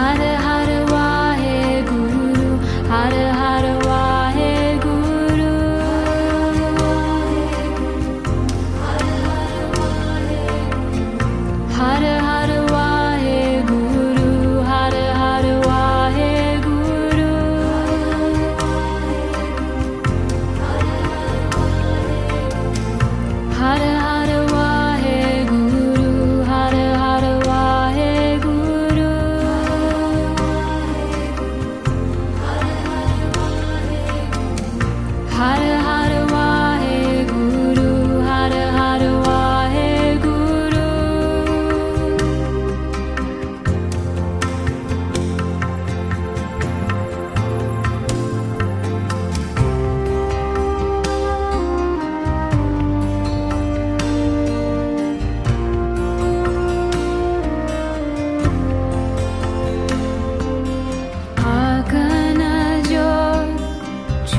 I